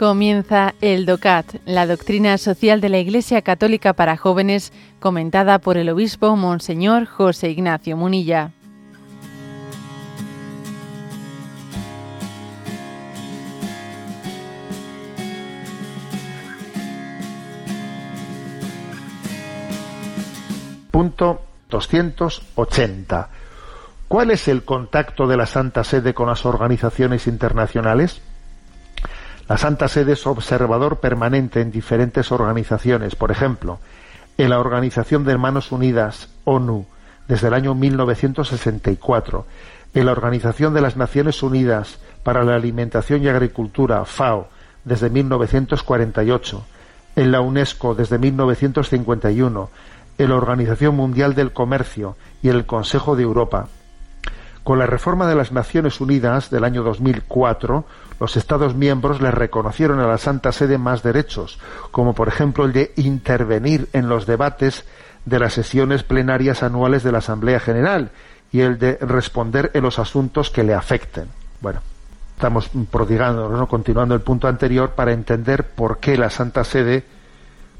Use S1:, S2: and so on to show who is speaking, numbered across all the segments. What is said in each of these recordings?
S1: Comienza el DOCAT, la doctrina social de la Iglesia Católica para jóvenes, comentada por el obispo Monseñor José Ignacio Munilla.
S2: Punto 280. ¿Cuál es el contacto de la Santa Sede con las organizaciones internacionales? La Santa Sede es observador permanente en diferentes organizaciones, por ejemplo, en la Organización de Hermanos Unidas, ONU, desde el año 1964, en la Organización de las Naciones Unidas para la Alimentación y Agricultura, FAO, desde 1948, en la UNESCO desde 1951, en la Organización Mundial del Comercio y en el Consejo de Europa. Con la reforma de las Naciones Unidas del año 2004, los Estados miembros le reconocieron a la Santa Sede más derechos, como por ejemplo el de intervenir en los debates de las sesiones plenarias anuales de la Asamblea General y el de responder en los asuntos que le afecten. Bueno, estamos prodigando, ¿no? continuando el punto anterior para entender por qué la Santa Sede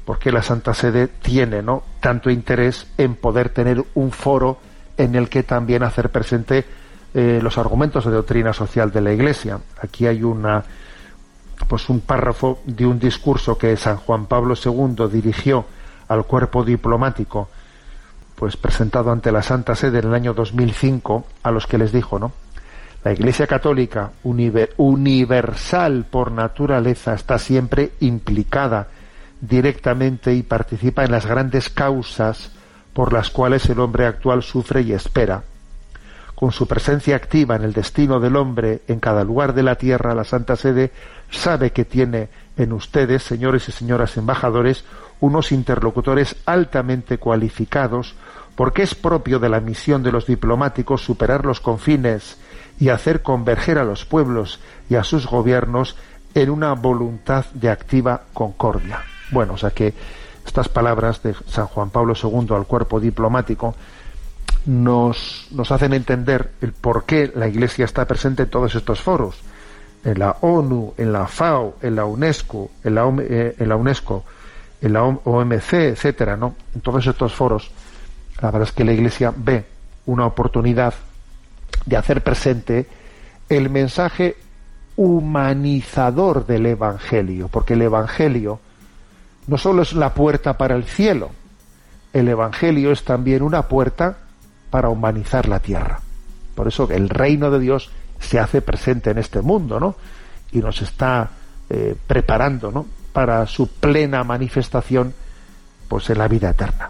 S2: porque la Santa Sede tiene ¿no? tanto interés en poder tener un foro en el que también hacer presente eh, los argumentos de doctrina social de la Iglesia. Aquí hay una pues un párrafo de un discurso que San Juan Pablo II dirigió al cuerpo diplomático, pues presentado ante la Santa Sede en el año 2005, a los que les dijo, ¿no? La Iglesia Católica universal por naturaleza está siempre implicada directamente y participa en las grandes causas por las cuales el hombre actual sufre y espera. Con su presencia activa en el destino del hombre en cada lugar de la tierra, la Santa Sede sabe que tiene en ustedes, señores y señoras embajadores, unos interlocutores altamente cualificados, porque es propio de la misión de los diplomáticos superar los confines y hacer converger a los pueblos y a sus gobiernos en una voluntad de activa concordia. Bueno, o sea que estas palabras de San Juan Pablo II al cuerpo diplomático nos, nos hacen entender el por qué la Iglesia está presente en todos estos foros, en la ONU, en la FAO, en la UNESCO, en la, eh, en la UNESCO, en la OMC, etcétera, ¿no? En todos estos foros, la verdad es que la Iglesia ve una oportunidad de hacer presente el mensaje humanizador del Evangelio, porque el Evangelio no solo es la puerta para el cielo, el Evangelio es también una puerta para humanizar la tierra. Por eso el reino de Dios se hace presente en este mundo, ¿no? Y nos está eh, preparando, ¿no? Para su plena manifestación, pues en la vida eterna.